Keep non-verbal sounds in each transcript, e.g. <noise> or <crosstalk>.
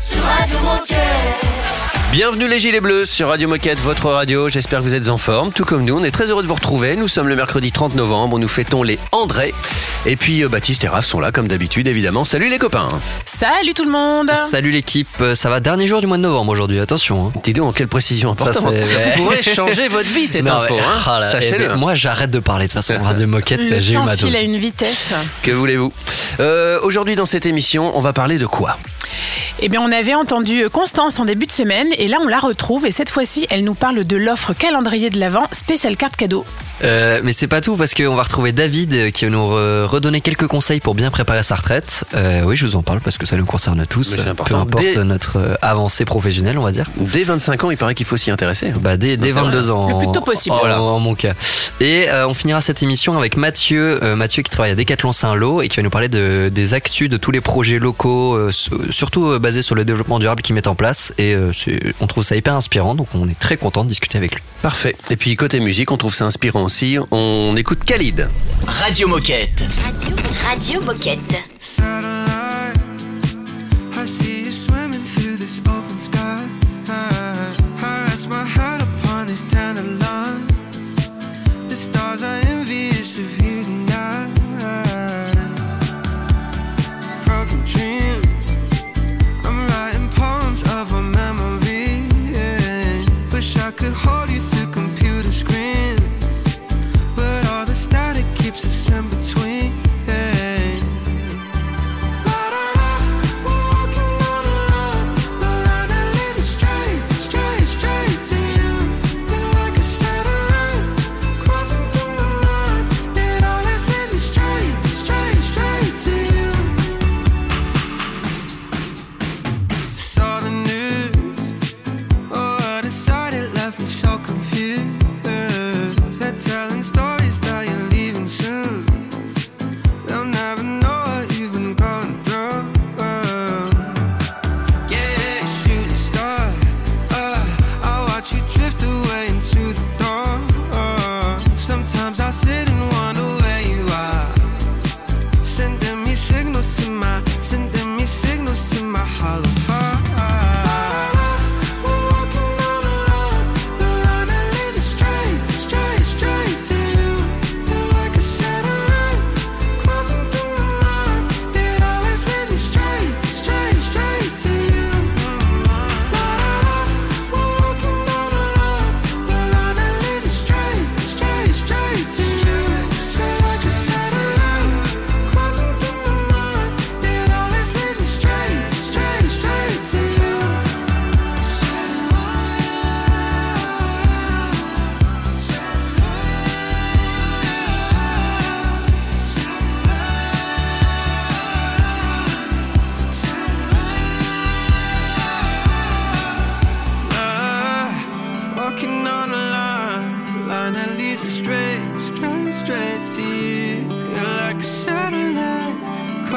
sur Radio Moquette. Bienvenue les Gilets Bleus sur Radio Moquette, votre radio. J'espère que vous êtes en forme, tout comme nous. On est très heureux de vous retrouver. Nous sommes le mercredi 30 novembre. Nous fêtons les André. Et puis euh, Baptiste et Raph sont là comme d'habitude, évidemment. Salut les copains. Salut tout le monde Salut l'équipe, Euh, ça va dernier jour du mois de novembre aujourd'hui, attention. hein. Dis donc, quelle précision Ça, importante. Ça, c'est- pourrait changer votre vie, cette Non, info. mais- hein. ah là, Sachez-le. eh ben, moi j'arrête de parler de toute façon. Radio Moquette, Le j'ai eu ma dose. file à une vitesse. Que voulez-vous? Euh, Aujourd'hui, dans cette émission, on va parler de quoi? Eh bien, on avait entendu Constance en début de semaine et là, on la retrouve et cette fois-ci, elle nous parle de l'offre calendrier de l'Avent spécial carte cadeau. Euh, mais c'est pas tout parce qu'on va retrouver David euh, qui va nous re- redonner quelques conseils pour bien préparer sa retraite. Euh, oui, je vous en parle parce que ça nous concerne tous, peu importe Dès- notre euh, avancée professionnelle, on va dire. Dès 25 ans, il paraît qu'il faut s'y intéresser. Bah, dès, dès c'est 22 ans. Le plus tôt possible. En, Voilà. en mon cas. Et euh, on finira cette émission avec Mathieu, euh, Mathieu qui travaille à Decathlon Saint-Lô et qui va nous parler de, des actus de tous les projets locaux, euh, surtout euh, basés sur le développement durable qu'ils mettent en place. Et euh, on trouve ça hyper inspirant, donc on est très content de discuter avec lui. Parfait. Et puis côté musique, on trouve ça inspirant aussi. On écoute Khalid. Radio Moquette. Radio, Radio Moquette.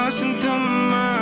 Crossing through my mind.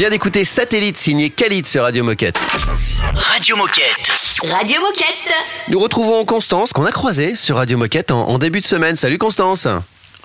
Vient d'écouter Satellite signé Khalid sur Radio Moquette. Radio Moquette. Radio Moquette. Nous retrouvons Constance qu'on a croisée sur Radio Moquette en, en début de semaine. Salut Constance.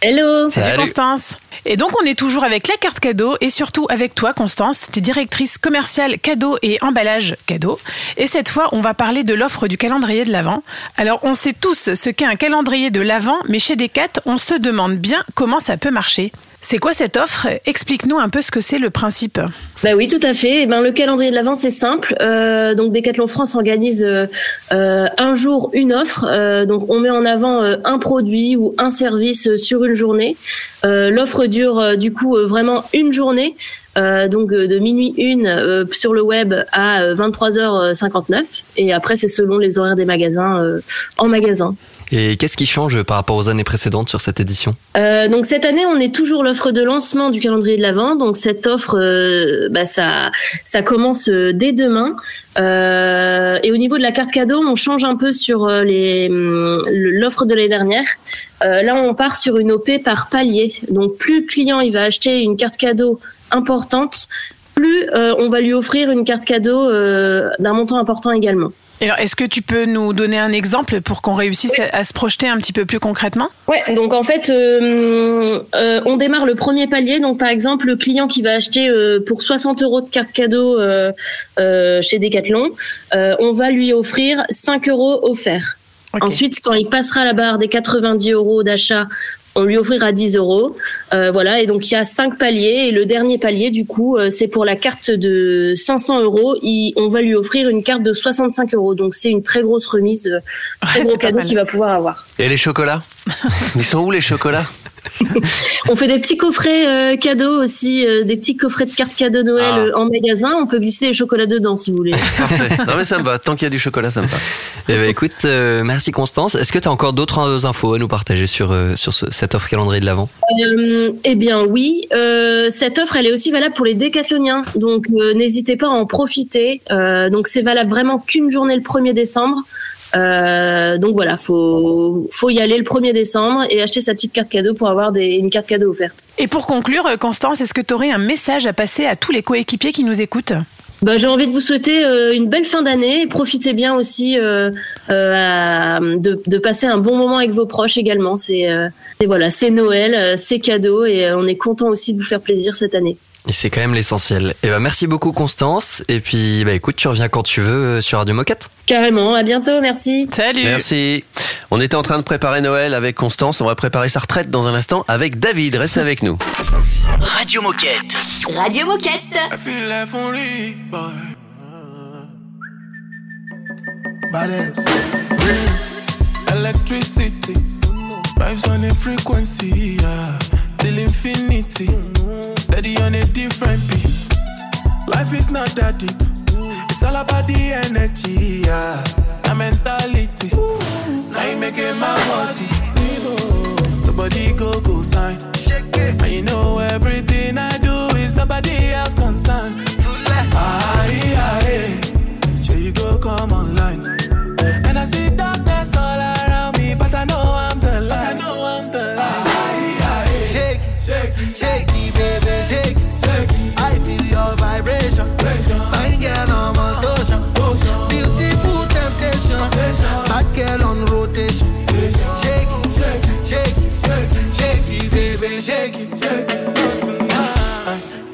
Hello. Salut, Salut. Constance. Et donc, on est toujours avec la carte cadeau et surtout avec toi, Constance. Tu es directrice commerciale cadeau et emballage cadeau. Et cette fois, on va parler de l'offre du calendrier de l'Avent. Alors, on sait tous ce qu'est un calendrier de l'Avent, mais chez Decat, on se demande bien comment ça peut marcher. C'est quoi cette offre? Explique-nous un peu ce que c'est le principe. Bah oui, tout à fait. Eh ben, le calendrier de l'Avent, c'est simple. Euh, donc, Decathlon France organise euh, euh, un jour une offre. Donc, on met en avant un produit ou un service sur une journée. L'offre dure du coup vraiment une journée. Donc de minuit une euh, sur le web à euh, 23h59 et après c'est selon les horaires des magasins en magasin. Et qu'est-ce qui change par rapport aux années précédentes sur cette édition Euh, donc cette année, on est toujours l'offre de lancement du calendrier de l'Avent. Donc cette offre, euh, bah, ça, ça commence euh, dès demain. Et au niveau de la carte cadeau, on change un peu sur hum, l'offre de l'année dernière. Là, on part sur une OP par palier. Donc plus le client il va acheter une carte cadeau importante, plus on va lui offrir une carte cadeau d'un montant important également. Est-ce que tu peux nous donner un exemple pour qu'on réussisse à, à se projeter un petit peu plus concrètement? Ouais, donc en fait, euh, euh, on démarre le premier palier. Donc par exemple, le client qui va acheter euh, pour 60 euros de carte cadeau chez Decathlon, on va lui offrir 5 euros offerts. Ensuite, quand il passera la barre des 90 euros d'achat, on lui offrira 10 euros. Euh, voilà, et donc il y a cinq paliers. Et le dernier palier, du coup, euh, c'est pour la carte de 500 euros. Il- on va lui offrir une carte de 65 euros. Donc c'est une très grosse remise, euh, très Ouais, gros cadeau qu'il va pouvoir avoir. Et les chocolats? <laughs> Ils sont où les chocolats? <laughs> On fait des petits coffrets euh, cadeaux aussi, euh, des petits coffrets de cartes cadeaux Noël Ah. euh, en magasin. On peut glisser les chocolats dedans si vous voulez. <laughs> Parfait. Non mais ça me va. Tant qu'il y a du chocolat, ça me va. Eh ben écoute, euh, merci Constance. Est-ce que tu as encore d'autres infos à nous partager sur, sur ce- cette offre calendrier de l'Avent? Eh bien oui, cette offre elle est aussi valable pour les décathloniens, donc n'hésitez pas à en profiter. Donc c'est valable vraiment qu'une journée le 1er décembre. Euh, donc voilà, faut faut y aller le 1er décembre et acheter sa petite carte cadeau pour avoir des, une carte cadeau offerte. Et pour conclure, euh, Constance, est-ce que tu aurais un message à passer à tous les coéquipiers qui nous écoutent? Bah, j'ai envie de vous souhaiter euh, une belle fin d'année et profitez bien aussi euh, euh, de, de passer un bon moment avec vos proches également. C'est euh, voilà, c'est Noël, c'est cadeau et on est content aussi de vous faire plaisir cette année. Et c'est quand même l'essentiel. Et ben merci beaucoup Constance. Et puis bah écoute, tu reviens quand tu veux euh, sur Radio Moquette. Carrément, à bientôt, merci. Salut Merci. On était en train de préparer Noël avec Constance. On va préparer sa retraite dans un instant avec David. Reste avec nous. Radio Moquette. Radio Moquette. I feel like only boy. Electricity, vibes on a frequency, yeah. Till infinity, steady on a different beat. Life is not that deep, it's all about the energy, yeah. The mentality, now you making my body. Nobody go go sign. And you know everything I do is nobody else concerned. Aye, aye, sure you go come online. And I see darkness all around me, but I know I'm Shake, shake it, shake it, baby, shake it. shake it. I feel your vibration. Fine girl on motion. Beautiful temptation. Bad girl on rotation. Shake it, shake it, shake it, baby, shake it.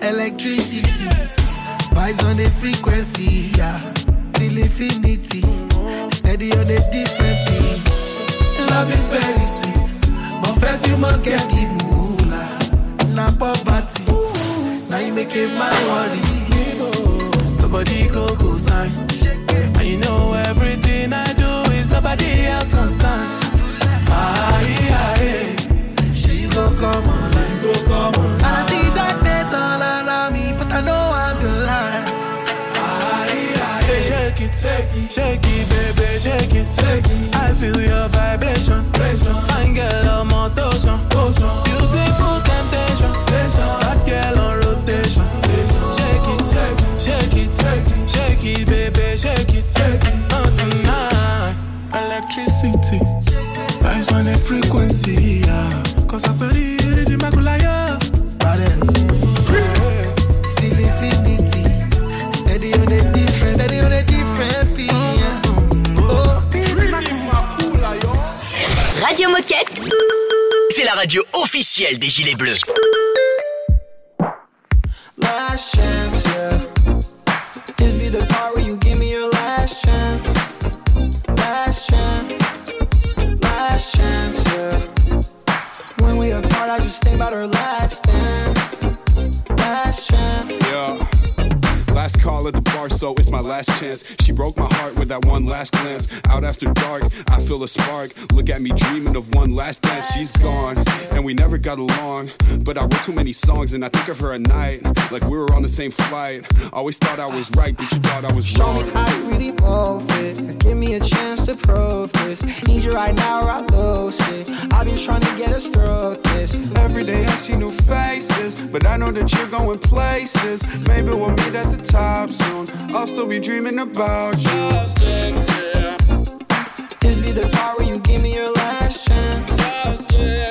Electricity, vibes on the frequency, yeah. Till infinity, steady on a different beat. Love is very sweet, but first you must get the moolah. Na poverty, now you make it my worry. Nobody go go sign. And you know everything I do is nobody else concerned. Aye, aye, She go come online, go come on. and I see darkness all around me, but I know I'm the light. Aye, aye, shake it, shake it, shake it, baby, shake it, shake it. I feel your vibration, fine girl frequency, yeah. Cause I believe in the Maculaya. Balance, till infinity, steady on a different, steady on a different beat. yeah. Oh, Radio Moquette. C'est la radio officielle des Gilets Bleus. Last glance. Out after dark, I feel a spark. Look at me dreaming of one last dance. She's gone, and we never got along. But I wrote too many songs, and I think of her at night. Like we were on the same flight. Always thought I was right, but you thought I was Show wrong. me how you really move it. Give me a chance to prove this. Need you right now or I lose it. I've been trying to get us through this. Every day I see new faces, but I know that you're going places. Maybe we'll meet at the top soon. I'll still be dreaming about you. This be the where you give me your last chance. Last chance.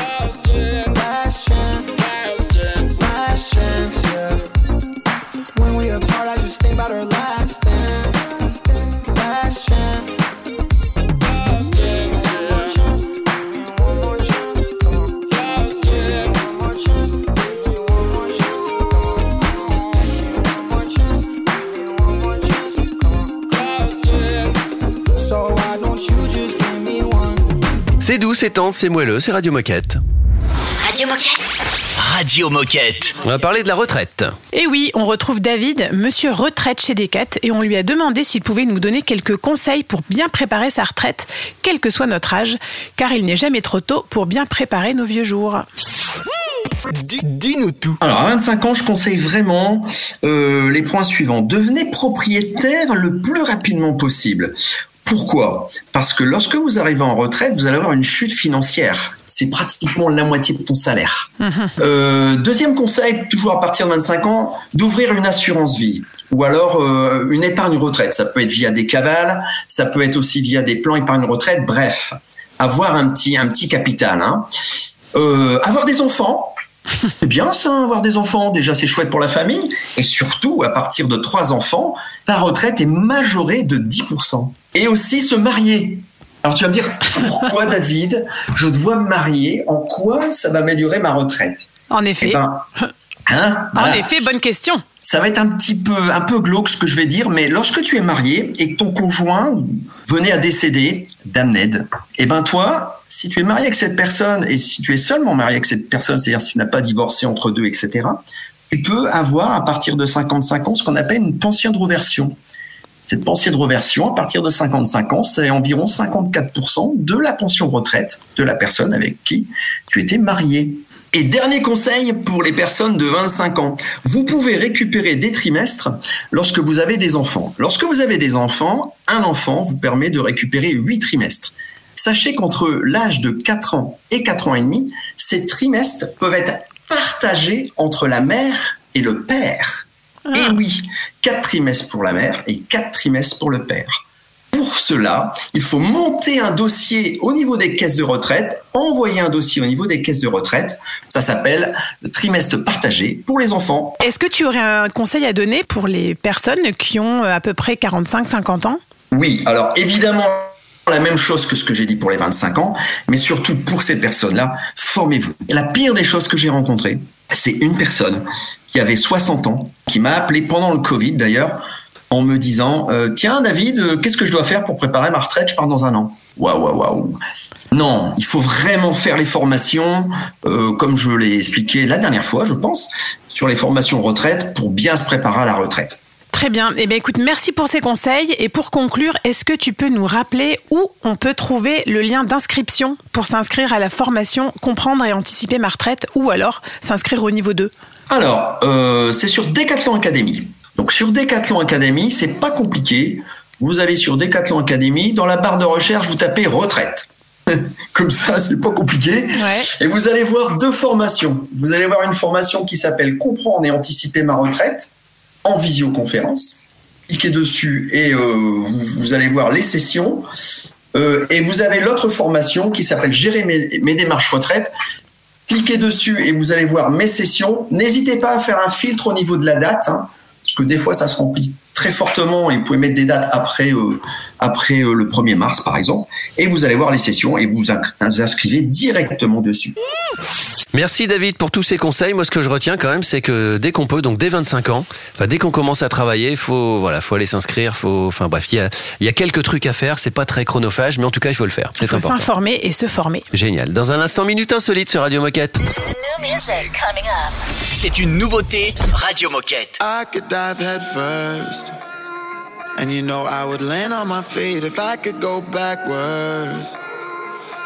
C'est c'est moelleux, c'est Radio Moquette. Radio Moquette. Radio Moquette. On va parler de la retraite. Et oui, on retrouve David, monsieur retraite chez Decat, et on lui a demandé s'il pouvait nous donner quelques conseils pour bien préparer sa retraite, quel que soit notre âge, car il n'est jamais trop tôt pour bien préparer nos vieux jours. Dis-nous tout. Alors, à 25 ans, je conseille vraiment euh, les points suivants. Devenez propriétaire le plus rapidement possible. Pourquoi? Parce que lorsque vous arrivez en retraite, vous allez avoir une chute financière. C'est pratiquement la moitié de ton salaire. Euh, deuxième conseil, toujours à partir de 25 ans, d'ouvrir une assurance vie ou alors euh, une épargne retraite. Ça peut être via des cavales, ça peut être aussi via des plans épargne retraite. Bref, avoir un petit un petit capital. Hein. Euh, avoir des enfants, c'est bien ça, avoir des enfants. Déjà, c'est chouette pour la famille. Et surtout, à partir de trois enfants, ta retraite est majorée de 10%. Et aussi se marier. Alors tu vas me dire, <laughs> pourquoi David, je dois me marier? En quoi ça va améliorer ma retraite? En effet. Eh ben, <laughs> hein, En effet, bonne question. Ça va être un petit peu, un peu glauque ce que je vais dire, mais lorsque tu es marié et que ton conjoint venait à décéder d'amnède, eh ben toi, si tu es marié avec cette personne et si tu es seulement marié avec cette personne, c'est-à-dire si tu n'as pas divorcé entre deux, etc., tu peux avoir à partir de 55 ans ce qu'on appelle une pension de reversion. Cette pension de reversion, à partir de 55 ans, c'est environ 54% de la pension retraite de la personne avec qui tu étais marié. Et dernier conseil pour les personnes de 25 ans, vous pouvez récupérer des trimestres lorsque vous avez des enfants. Lorsque vous avez des enfants, un enfant vous permet de récupérer 8 trimestres. Sachez qu'entre l'âge de 4 ans et 4 ans et demi, ces trimestres peuvent être partagés entre la mère et le père. Et oui, 4 trimestres pour la mère et 4 trimestres pour le père. Pour cela, il faut monter un dossier au niveau des caisses de retraite, envoyer un dossier au niveau des caisses de retraite. Ça s'appelle le trimestre partagé pour les enfants. Est-ce que tu aurais un conseil à donner pour les personnes qui ont euh, à peu près 45-50 ans? Oui, alors évidemment, la même chose que ce que j'ai dit pour les 25 ans, mais surtout pour ces personnes-là, formez-vous. La pire des choses que j'ai rencontrées, c'est une personne qui avait 60 ans, qui m'a appelé pendant le Covid d'ailleurs, en me disant euh, Tiens, David, euh, qu'est-ce que je dois faire pour préparer ma retraite? Je pars dans un an. Waouh, waouh, waouh. Non, il faut vraiment faire les formations, euh, comme je l'ai expliqué la dernière fois, je pense, sur les formations retraite pour bien se préparer à la retraite. Très bien. Eh bien, écoute, merci pour ces conseils. Et pour conclure, est-ce que tu peux nous rappeler où on peut trouver le lien d'inscription pour s'inscrire à la formation Comprendre et anticiper ma retraite ou alors s'inscrire au niveau 2 Alors, euh, c'est sur Decathlon Academy. Donc sur Decathlon Academy, c'est pas compliqué. Vous allez sur Decathlon Academy, dans la barre de recherche, vous tapez retraite. <laughs> Comme ça, c'est pas compliqué. Et vous allez voir deux formations. Vous allez voir une formation qui s'appelle Comprendre et anticiper ma retraite en visioconférence. Cliquez dessus et euh, vous, vous allez voir les sessions. Euh, et vous avez l'autre formation qui s'appelle Gérer mes, mes démarches retraite. Cliquez dessus et vous allez voir mes sessions. N'hésitez pas à faire un filtre au niveau de la date, hein, que des fois ça se remplit très fortement et vous pouvez mettre des dates après, euh, après euh, le 1er mars par exemple. Et vous allez voir les sessions et vous vous inscrivez directement dessus. Merci David pour tous ces conseils. Moi, ce que je retiens quand même, c'est que dès qu'on peut, donc dès 25 ans, enfin dès qu'on commence à travailler, faut voilà, faut aller s'inscrire. Faut, enfin bref, il y a, il y a quelques trucs à faire. C'est pas très chronophage, mais en tout cas, il faut le faire. Il C'est faut important. s'informer et se former. Génial. Dans un instant, minute insolite sur Radio Moquette. C'est une nouveauté Radio Moquette. I could dive head first. And you know I would land on my feet if I could go backwards.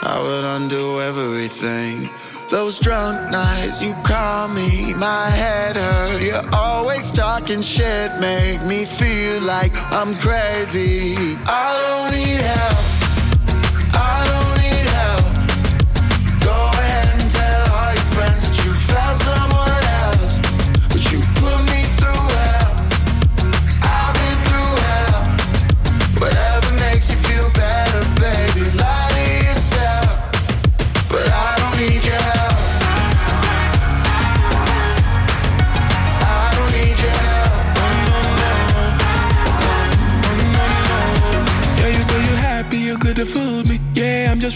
I would undo everything. Those drunk nights you call me, my head hurt. You're always talking shit, make me feel like I'm crazy. I don't need help. I don't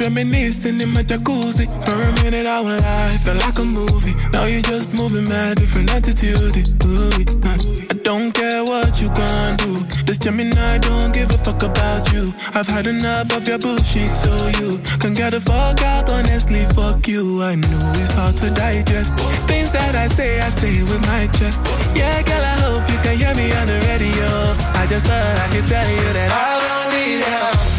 reminiscing in my jacuzzi. For a minute, I won't lie, felt like a movie. Now you're just moving mad, different attitude. Ooh, I don't care what you gonna do. This Gemini don't give a fuck about you. I've had enough of your bullshit, so you can get the fuck out. Honestly, fuck you. I know it's hard to digest. Things that I say, I say with my chest. Yeah, girl, I hope you can hear me on the radio. I just thought I should tell you that I don't need help.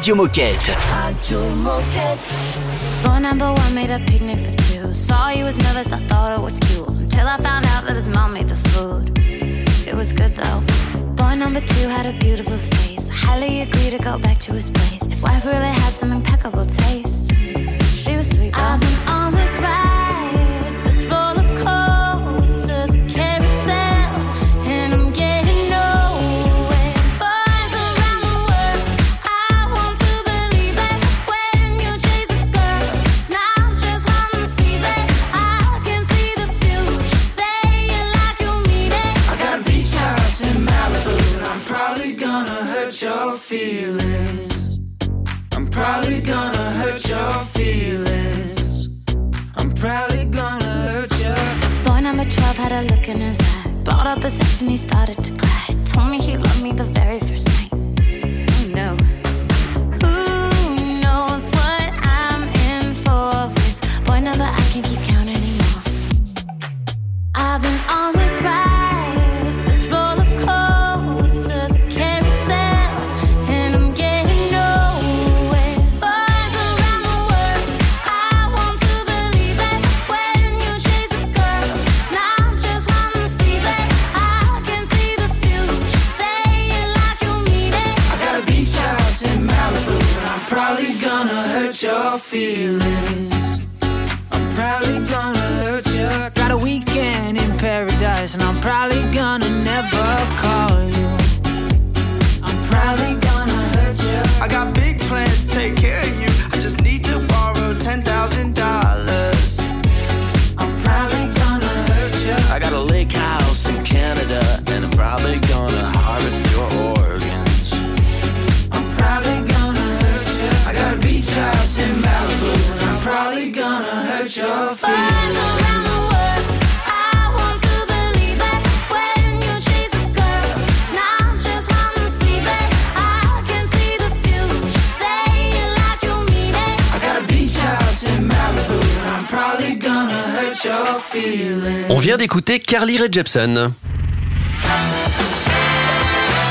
Radio Moquette. Radio Moquette. Phone number one made a picnic for two. Saw you was nervous, I thought it was cute. Until I found out that his mom made the food. It was good though. Boy number two had a beautiful face. Highly agree to go back to his place. His wife really had some impeccable taste. She was sweet though. I've been on this ride, Up and he started to cry. Told me he loved D'écouter Carly Rae Jepsen.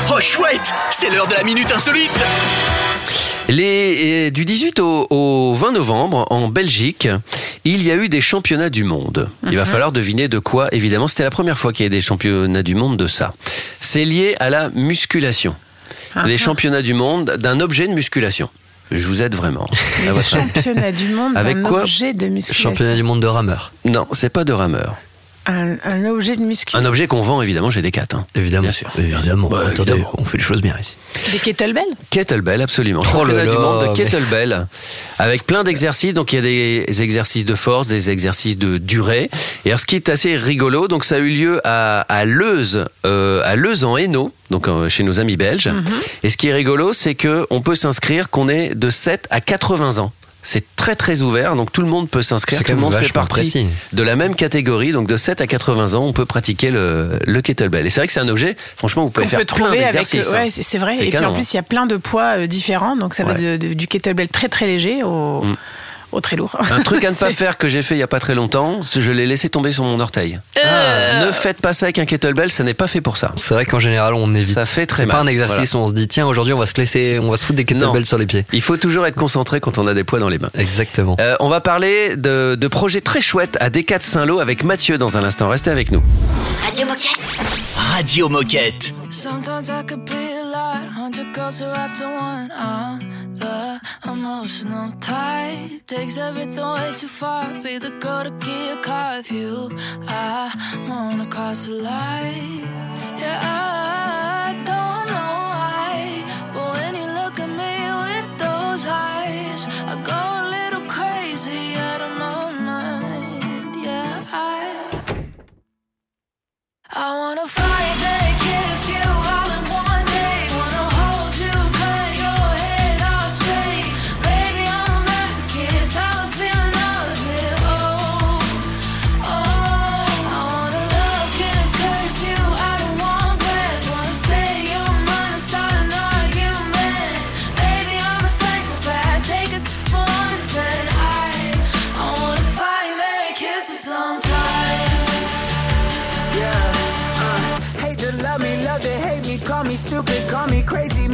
Oh chouette, c'est l'heure de la minute insolite. Les, et du 18 au, au 20 novembre, en Belgique, il y a eu des championnats du monde. Il va Mhm. falloir deviner de quoi, évidemment. C'était la première fois qu'il y avait des championnats du monde de ça. C'est lié à la musculation. Ah. Les championnats du monde d'un objet de musculation. Je vous aide vraiment. À votre avis. Championnat du monde Avec d'un quoi objet de musculation. du monde de rameur. Non, c'est pas de rameur. Un, un objet de musculation. Un objet qu'on vend évidemment chez Decat. Hein. Évidemment. Bien sûr. Évidemment. Bah, Attendez, évidemment. on fait les choses bien ici. Des kettlebells Kettlebell, absolument. Oh Championnat là du monde de mais- kettlebell, avec plein d'exercices. Donc il y a des exercices de force, des exercices de durée. Et alors ce qui est assez rigolo, donc ça a eu lieu à, à Leuze, euh, à Leuze en Hainaut, donc euh, chez nos amis belges. Mhm. Et ce qui est rigolo, c'est que on peut s'inscrire qu'on est de 7 à 80 ans. C'est très très ouvert, donc tout le monde peut s'inscrire, tout le monde fait partie précis. de la même catégorie, donc de 7 à 80 ans, on peut pratiquer le, le kettlebell. Et c'est vrai que c'est un objet, franchement, vous pouvez qu'on faire peut plein trouver avec. d'exercices. Ouais, hein. c'est vrai. Et puis en plus, il y a plein de poids euh, différents. Donc ça va Ouais. de- de- du kettlebell très très léger au, très lourd. Un truc à ne <laughs> pas faire que j'ai fait il y a pas très longtemps, c'est je l'ai laissé tomber sur mon orteil. Ah, ne faites pas ça avec un kettlebell, ça n'est pas fait pour ça. C'est vrai qu'en général, on évite. Ça fait très C'est pas mal. un exercice où on se dit, tiens, aujourd'hui, on va se laisser, on va se foutre des kettlebells Non. sur les pieds. Il faut toujours être concentré quand on a des poids dans les mains. Exactement. Euh, on va parler de, de projets très chouettes à Descats Saint-Lô avec Mathieu dans un instant. Restez avec nous. Radio Moquette. Radio Moquette. Sometimes I could be a lot, hundred girls who wrapped in one. I'm the emotional type, takes everything way too far. Be the girl to get a car with you. I wanna cross the line. Yeah, I I wanna fight back, kiss you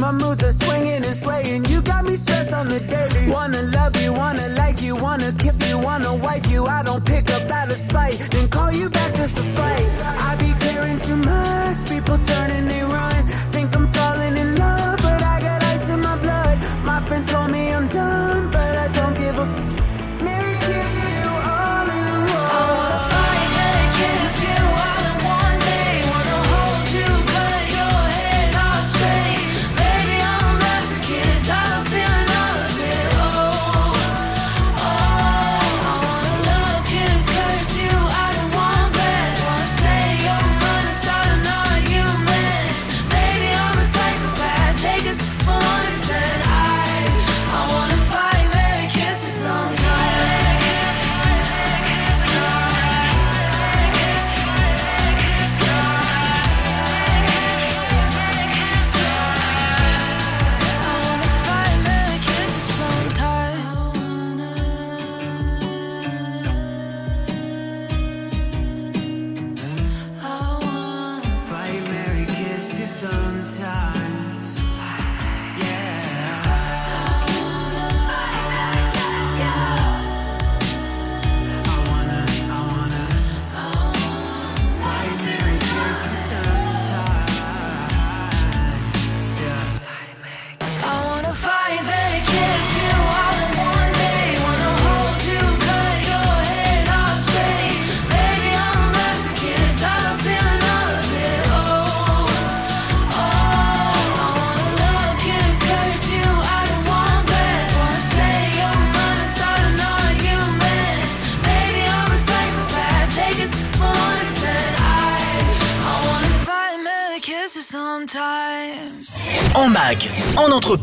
My moods are swinging and swaying. You got me stressed on the daily. Wanna love you, wanna like you, wanna kiss you, wanna wipe you. I don't pick up out of spite, then call you back just to fight. I be caring too much, people turning they run. Think I'm falling in love, but I got ice in my blood. My friends told me I'm done, but I don't give a.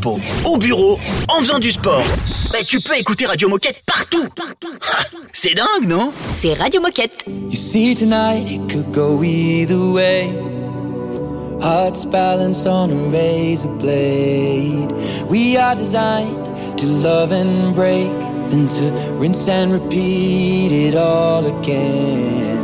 au bureau, en faisant du sport. Bah, tu peux écouter Radio Moquette partout. Ah, C'est dingue, non? C'est Radio Moquette. You see, tonight it could go either way. Hearts balanced on a razor blade. We are designed to love and break, then to rinse and repeat it all again.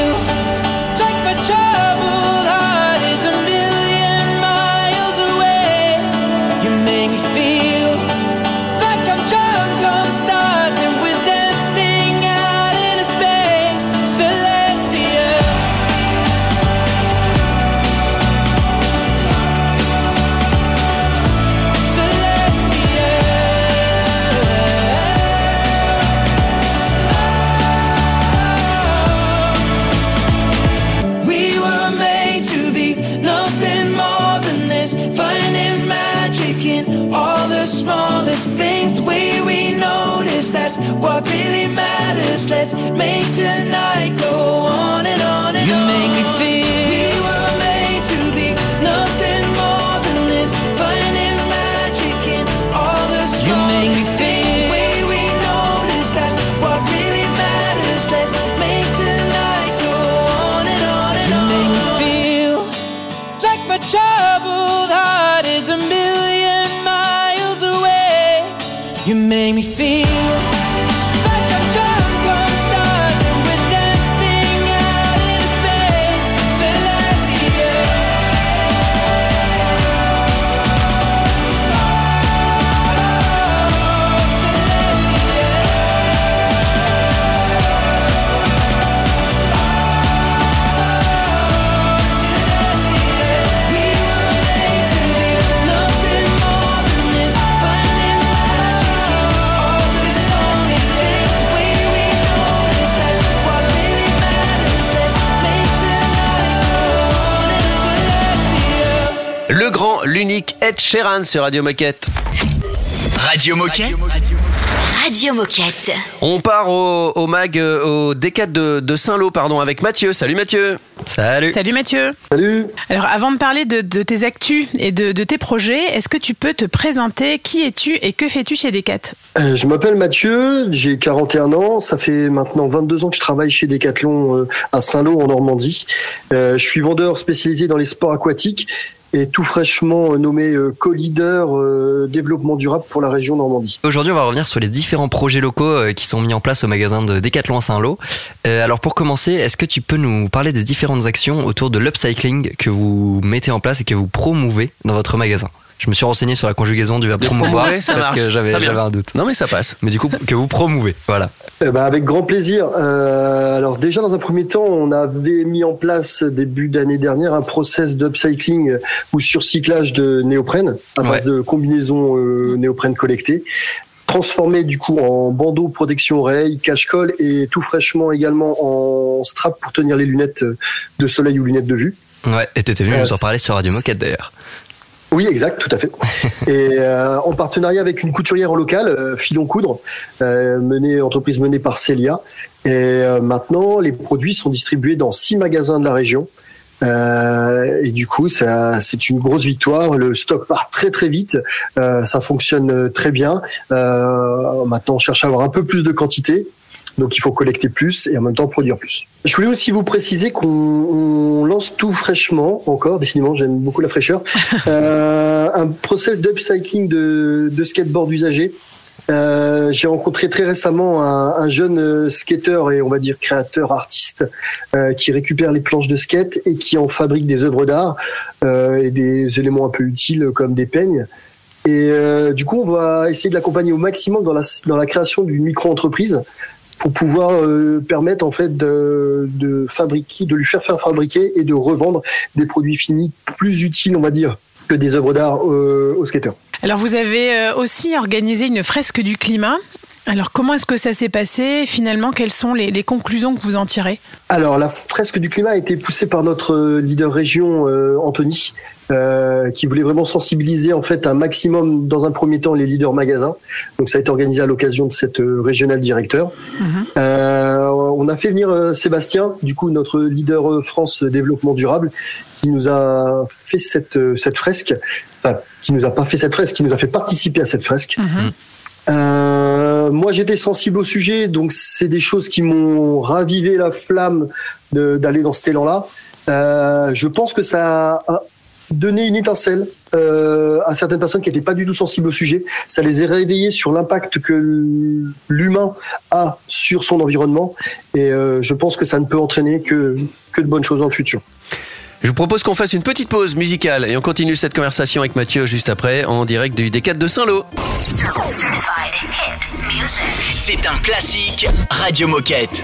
what really matters. Let's make tonight go on and on and you on. You make me feel. We were made to be nothing more than this. Finding magic in all the smallest you make me feel. The way we notice, that's what really matters. Let's make tonight go on and on and on. You make me feel like my troubled heart is a million miles away. You make me feel l'unique Ed Sheeran sur Radio Moquette. Radio Moquette Radio Moquette. On part au, au mag, euh, au D4 de, de Saint-Lô, pardon, avec Mathieu. Salut Mathieu. Salut. Salut Mathieu. Salut. Alors avant de parler de, de tes actus et de, de tes projets, est-ce que tu peux te présenter? Qui es-tu et que fais-tu chez Decat Euh, je m'appelle Mathieu, j'ai 41 ans, ça fait maintenant 22 ans que je travaille chez Decathlon euh, à Saint-Lô en Normandie. Euh, je suis vendeur spécialisé dans les sports aquatiques et tout fraîchement nommé euh, co-leader euh, développement durable pour la région Normandie. Aujourd'hui, on va revenir sur les différents projets locaux euh, qui sont mis en place au magasin de Decathlon Saint-Lô. Euh, alors pour commencer, est-ce que tu peux nous parler des différentes actions autour de l'upcycling que vous mettez en place et que vous promouvez dans votre magasin? Je me suis renseigné sur la conjugaison du verbe promouvoir parce marche. que j'avais un doute. Non mais ça passe. Mais du coup, que vous promouvez, voilà. Eh ben, avec grand plaisir. Euh, alors déjà dans un premier temps, on avait mis en place début d'année dernière un process d'upcycling ou surcyclage de néoprène à base de combinaisons euh, néoprène collectées transformé du coup en bandeau protection oreille, cache-colle et tout fraîchement également en strap pour tenir les lunettes de soleil ou lunettes de vue. Ouais, et t'étais venu Euh, nous en parler sur Radio Moquette d'ailleurs. Oui, exact, tout à fait. <laughs> Et euh, en partenariat avec une couturière locale, euh, Filon Coudre, euh, menée, entreprise menée par Celia. Et euh, maintenant, les produits sont distribués dans six magasins de la région. Euh, et du coup, ça, c'est une grosse victoire. Le stock part très très vite. Euh, ça fonctionne très bien. Euh, maintenant, on cherche à avoir un peu plus de quantité. Donc, il faut collecter plus et en même temps produire plus. Je voulais aussi vous préciser qu'on on lance tout fraîchement, encore, décidément, j'aime beaucoup la fraîcheur, <laughs> euh, un process d'upcycling de, de skateboard usagé. Euh, j'ai rencontré très récemment un, un jeune euh, skateur et on va dire créateur artiste euh, qui récupère les planches de skate et qui en fabrique des œuvres d'art euh, et des éléments un peu utiles comme des peignes. Et du coup, on va essayer de l'accompagner au maximum dans la, dans la création d'une micro-entreprise pour pouvoir euh, permettre en fait de, fabriquer, de lui faire faire fabriquer et de revendre des produits finis plus utiles, on va dire, que des œuvres d'art euh, aux skateurs. Alors vous avez euh, aussi organisé une fresque du climat. Alors comment est-ce que ça s'est passé? Finalement, quelles sont les, les conclusions que vous en tirez? Alors, la fresque du climat a été poussée par notre euh, leader région, euh, Anthony, euh, qui voulait vraiment sensibiliser en fait un maximum, dans un premier temps, les leaders magasins. Donc, ça a été organisé à l'occasion de cette euh, régionale directeur. Euh, on a fait venir Sébastien, du coup notre leader France développement durable, qui nous a fait cette cette fresque, enfin qui nous a pas fait cette fresque, qui nous a fait participer à cette fresque. Euh, moi, j'étais sensible au sujet, donc c'est des choses qui m'ont ravivé la flamme d'aller dans cet élan-là. Euh, je pense que ça a donné une étincelle euh, à certaines personnes qui n'étaient pas du tout sensibles au sujet. Ça les a réveillés sur l'impact que l'humain a sur son environnement, et euh, je pense que ça ne peut entraîner que que de bonnes choses dans le futur. Je vous propose qu'on fasse une petite pause musicale et on continue cette conversation avec Mathieu juste après en direct du D4 de Saint-Lô. C'est un classique Radio Moquette.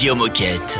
Radio Moquette.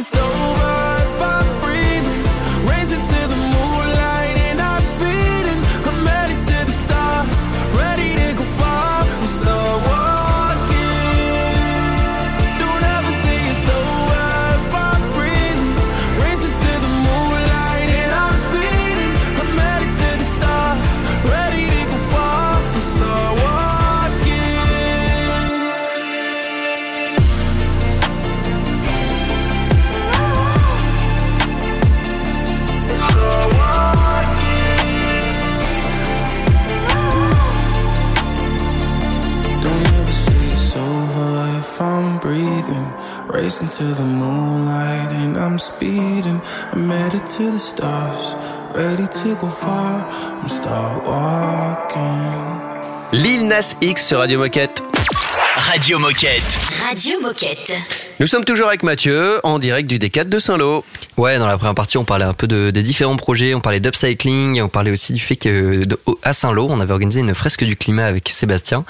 It's over Racing to the moonlight and I'm speeding. I'm headed to the stars, ready to go far. I'm start walking. Lil Nas X sur Radio Moquette. Radio Moquette. Radio Moquette. Nous sommes toujours avec Mathieu en direct du D4 de Saint-Lô. Ouais, dans la première partie, on parlait un peu de, des différents projets, on parlait d'upcycling, on parlait aussi du fait que de- à Saint-Lô, on avait organisé une fresque du climat avec Sébastien.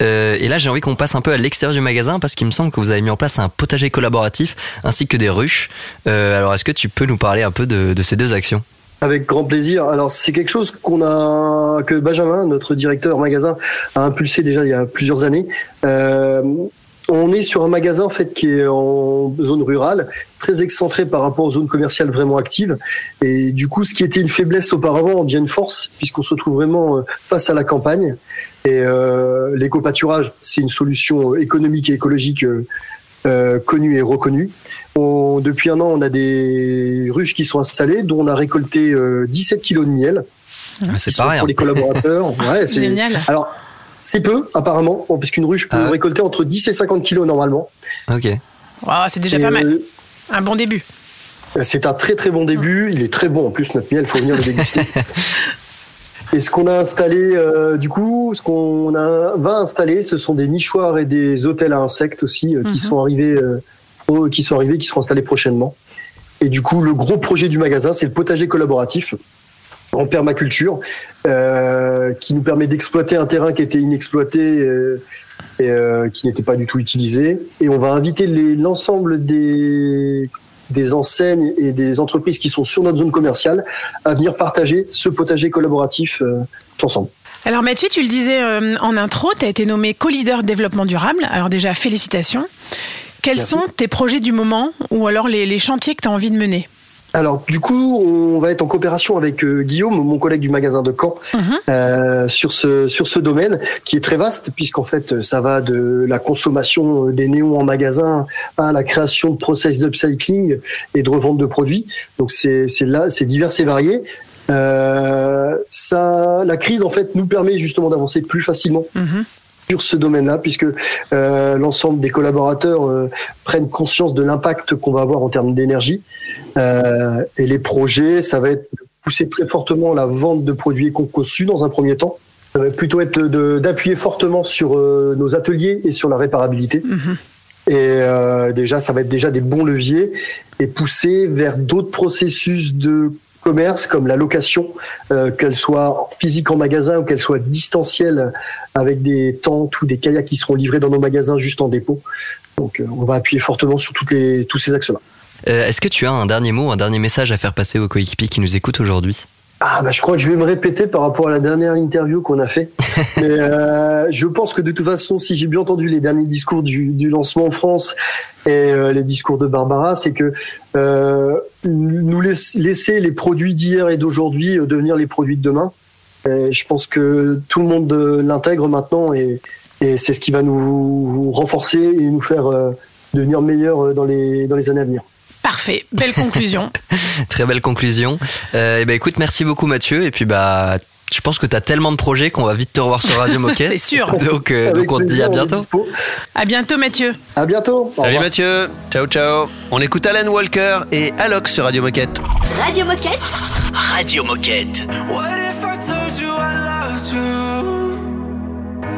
Euh, et là, j'ai envie qu'on passe un peu à l'extérieur du magasin parce qu'il me semble que vous avez mis en place un potager collaboratif ainsi que des ruches. Euh, alors, est-ce que tu peux nous parler un peu de, ces deux actions? Avec grand plaisir. Alors c'est quelque chose qu'on a que Benjamin, notre directeur magasin, a impulsé déjà il y a plusieurs années. Euh, on est sur un magasin en fait qui est en zone rurale, très excentré par rapport aux zones commerciales vraiment actives. Et du coup, ce qui était une faiblesse auparavant devient une force puisqu'on se retrouve vraiment face à la campagne. Et euh, l'éco-pâturage, c'est une solution économique et écologique euh, euh, connue et reconnue. On- depuis un an, on a des ruches qui sont installées, dont on a récolté euh, 17 kilos de miel. Ah, C'est rien. Pour les collaborateurs. <laughs> Ouais, c'est- Génial. Alors, c'est peu, apparemment, bon, puisqu'une ruche peut Ah récolter entre 10 et 50 kilos normalement. Ok. Wow, c'est déjà Et, pas mal. euh, Un bon début. C'est un très très bon début. Il est très bon en plus, notre miel, il faut venir le déguster. <laughs> Et ce qu'on a installé, euh, du coup, ce qu'on va installer, ce sont des nichoirs et des hôtels à insectes aussi euh, Mhm. qui sont arrivés, euh, qui sont arrivés, qui seront installés prochainement. Et du coup, le gros projet du magasin, c'est le potager collaboratif en permaculture, euh, qui nous permet d'exploiter un terrain qui était inexploité euh, et euh, qui n'était pas du tout utilisé. Et on va inviter l'ensemble des des enseignes et des entreprises qui sont sur notre zone commerciale à venir partager ce potager collaboratif euh, ensemble. Alors Mathieu, tu le disais euh, en intro, tu as été nommé co-leader développement durable. Alors déjà, félicitations. Quels Merci. sont tes projets du moment ou alors les, les chantiers que tu as envie de mener? Alors du coup, on va être en coopération avec euh, Guillaume, mon collègue du magasin de Caen, euh, sur ce sur ce domaine qui est très vaste puisqu'en fait euh, ça va de la consommation euh, des néons en magasin à la création de process d'upcycling et de revente de produits. Donc c'est c'est là c'est divers et varié. Euh, ça, la crise en fait nous permet justement d'avancer plus facilement sur ce domaine-là, puisque euh, l'ensemble des collaborateurs euh, prennent conscience de l'impact qu'on va avoir en termes d'énergie. Euh, et les projets, ça va être pousser très fortement la vente de produits éco-conçus dans un premier temps. Ça va plutôt être d'appuyer fortement sur nos ateliers et sur la réparabilité. Et euh, déjà, ça va être déjà des bons leviers et pousser vers d'autres processus de commerce comme la location, euh, qu'elle soit physique en magasin ou qu'elle soit distancielle avec des tentes ou des kayaks qui seront livrés dans nos magasins juste en dépôt. Donc, euh, on va appuyer fortement sur tous ces axes-là. Euh, Est-ce que tu as un dernier mot, un dernier message à faire passer aux coéquipiers qui nous écoutent aujourd'hui? Ah bah je crois que je vais me répéter par rapport à la dernière interview qu'on a fait. <laughs> Mais euh, je pense que de toute façon, si j'ai bien entendu les derniers discours du, du lancement en France et euh, les discours de Barbara, c'est que euh, nous laiss- laisser les produits d'hier et d'aujourd'hui euh, devenir les produits de demain. Et je pense que tout le monde euh, l'intègre maintenant et, et c'est ce qui va nous renforcer et nous faire euh, devenir meilleurs dans les, dans les années à venir. Parfait, belle conclusion. <laughs> Très belle conclusion. Euh, et ben écoute, merci beaucoup Mathieu. Et puis bah, je pense que tu as tellement de projets qu'on va vite te revoir sur Radio <laughs> Moquette. C'est sûr. Donc, euh, donc on te dit à bientôt. À bientôt Mathieu. À bientôt. Salut. Mathieu, ciao ciao. On écoute Alan Walker et Alox sur Radio Moquette. Radio Moquette. Radio Moquette. What if I told you I loved you?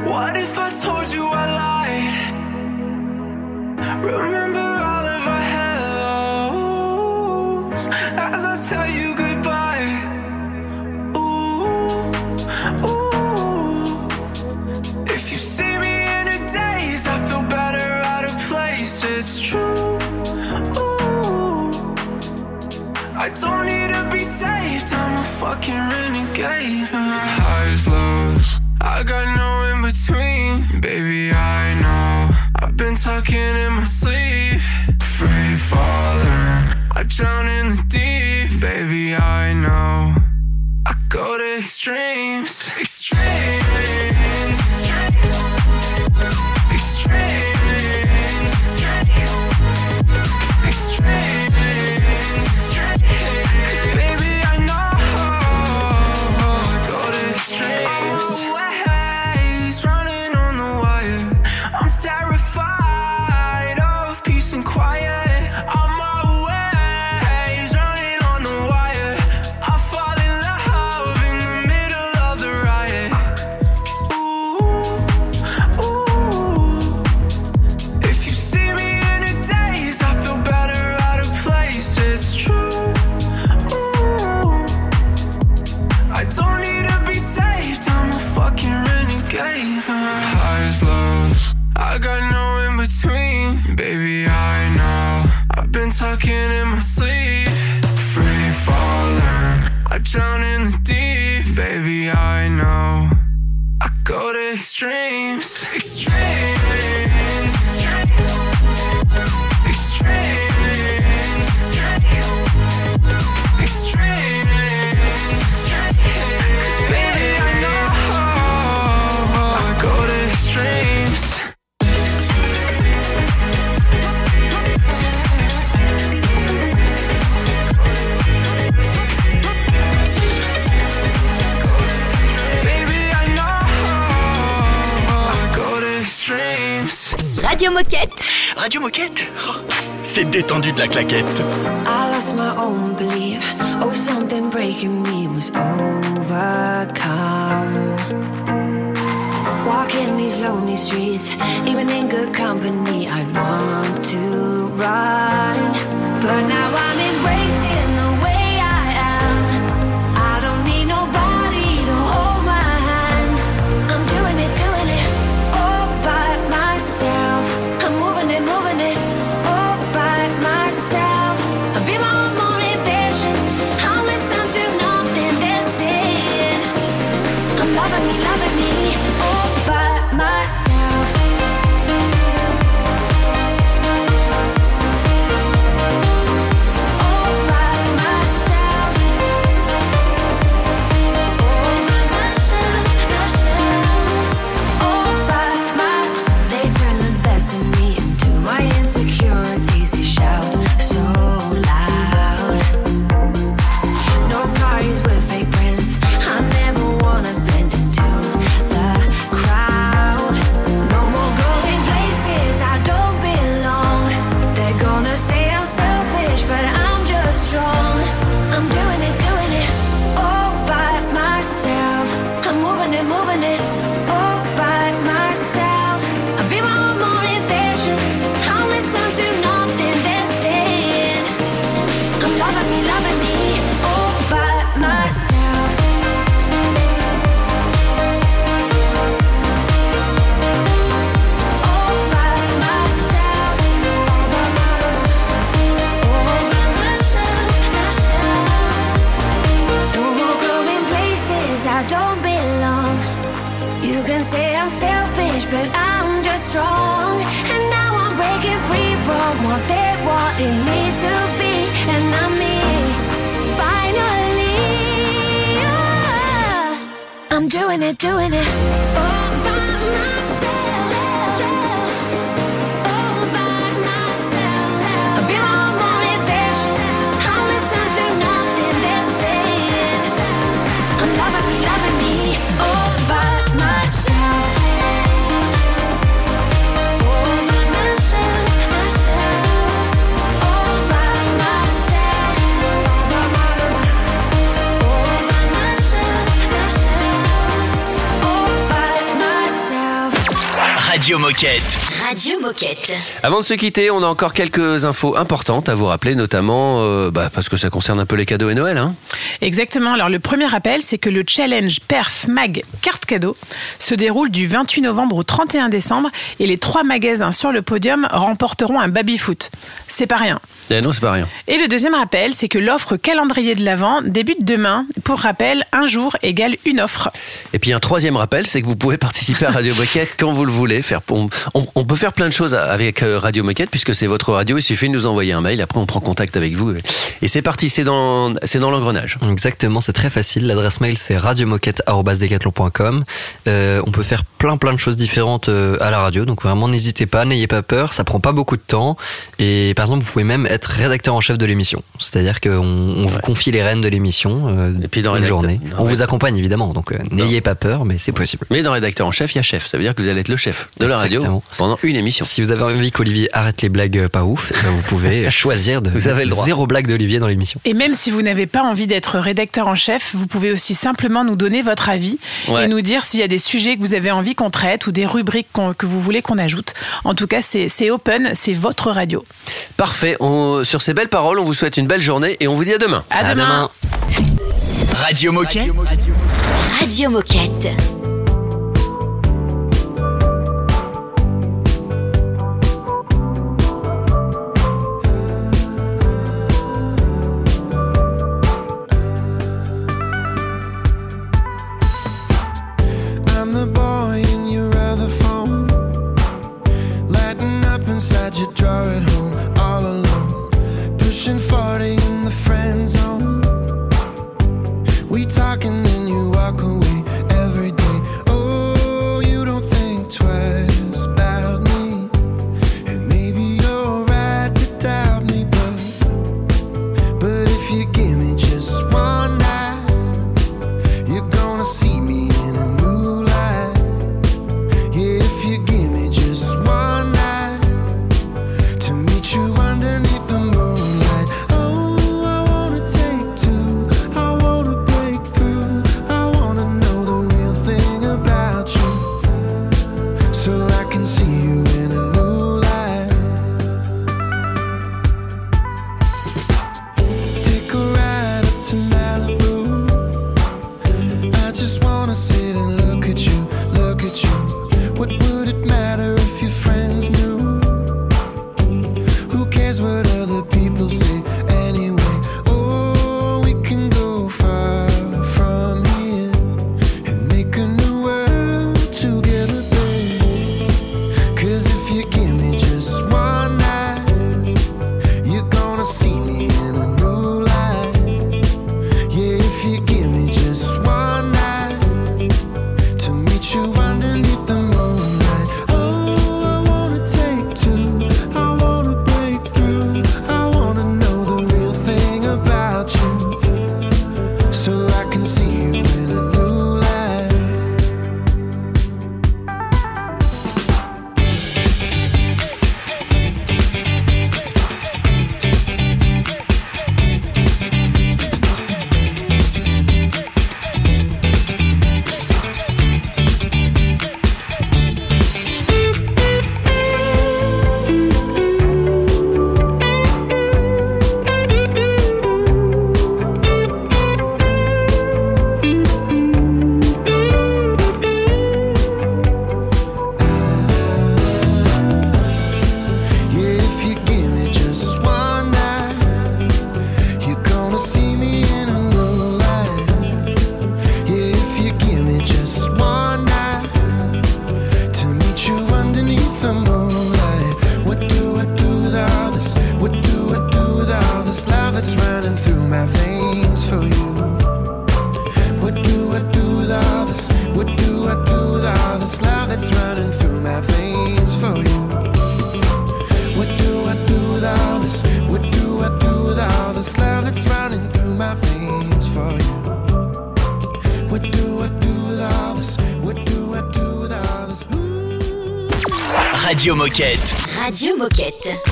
What if I told you I lied? Remember all of as I tell you goodbye. Ooh, ooh. If you see me in a daze, I feel better out of place. It's true. Ooh. I don't need to be saved, I'm a fucking renegade. Highs, lows, I got no in between. Baby, I know. I've been talking in my sleep. Free falling, I drown in the deep. Baby, I know. I go to extremes. Extremes. Extremes. Talking in my sleep. Free falling, I drown in the deep. Baby, I know. I go to extremes. Extremes. Radio Moquette. Radio Moquette Oh, C'est détendu de la claquette. I lost my own belief. Oh, something breaking me was overcome. Walking these lonely streets, even in good company, I want to run. But now I'm Moquette. Avant de se quitter, on a encore quelques infos importantes à vous rappeler, notamment euh, bah, parce que ça concerne un peu les cadeaux et Noël. Hein. Exactement. Alors le premier rappel, c'est que le challenge Perf Mag carte cadeau se déroule du 28 novembre au 31 décembre et les trois magasins sur le podium remporteront un baby-foot. C'est pas rien. Eh non, c'est pas rien. Et le deuxième rappel, c'est que l'offre calendrier de l'Avent débute demain. Pour rappel, un jour égale une offre. Et puis un troisième rappel, c'est que vous pouvez participer à Radio Moquette <laughs> quand vous le voulez. Faire, on, peut faire plein de choses avec euh, Radio Moquette puisque c'est votre radio. Il suffit de nous envoyer un mail. Après, on prend contact avec vous. Et c'est parti. C'est dans, c'est dans l'engrenage. Exactement, c'est très facile. L'adresse mail c'est radiomoquette@decathlon.com. Euh, on peut faire plein plein de choses différentes euh, à la radio, donc vraiment n'hésitez pas, n'ayez pas peur, ça prend pas beaucoup de temps. Et par exemple, vous pouvez même être rédacteur en chef de l'émission, c'est-à-dire qu'on on vous confie les rênes de l'émission euh, Et puis dans une rédacteur- journée. dans On vous accompagne évidemment, donc euh, n'ayez pas peur, mais c'est possible. Mais dans rédacteur en chef, il y a chef. Ça veut dire que vous allez être le chef de la radio Exactement. pendant une émission. Si vous avez envie qu'Olivier arrête les blagues euh, pas ouf, eh ben, vous pouvez <laughs> choisir de Vous avez le droit. zéro blague d'Olivier dans l'émission. Et même si vous n'avez pas envie d'être rédacteur en chef, vous pouvez aussi simplement nous donner votre avis Ouais. et nous dire s'il y a des sujets que vous avez envie qu'on traite ou des rubriques que vous voulez qu'on ajoute. En tout cas, c'est open, c'est votre radio. Parfait. On- sur ces belles paroles, on vous souhaite une belle journée et on vous dit à demain. À, demain. Radio Moquette. Radio Moquette. We talk Radio Moquette.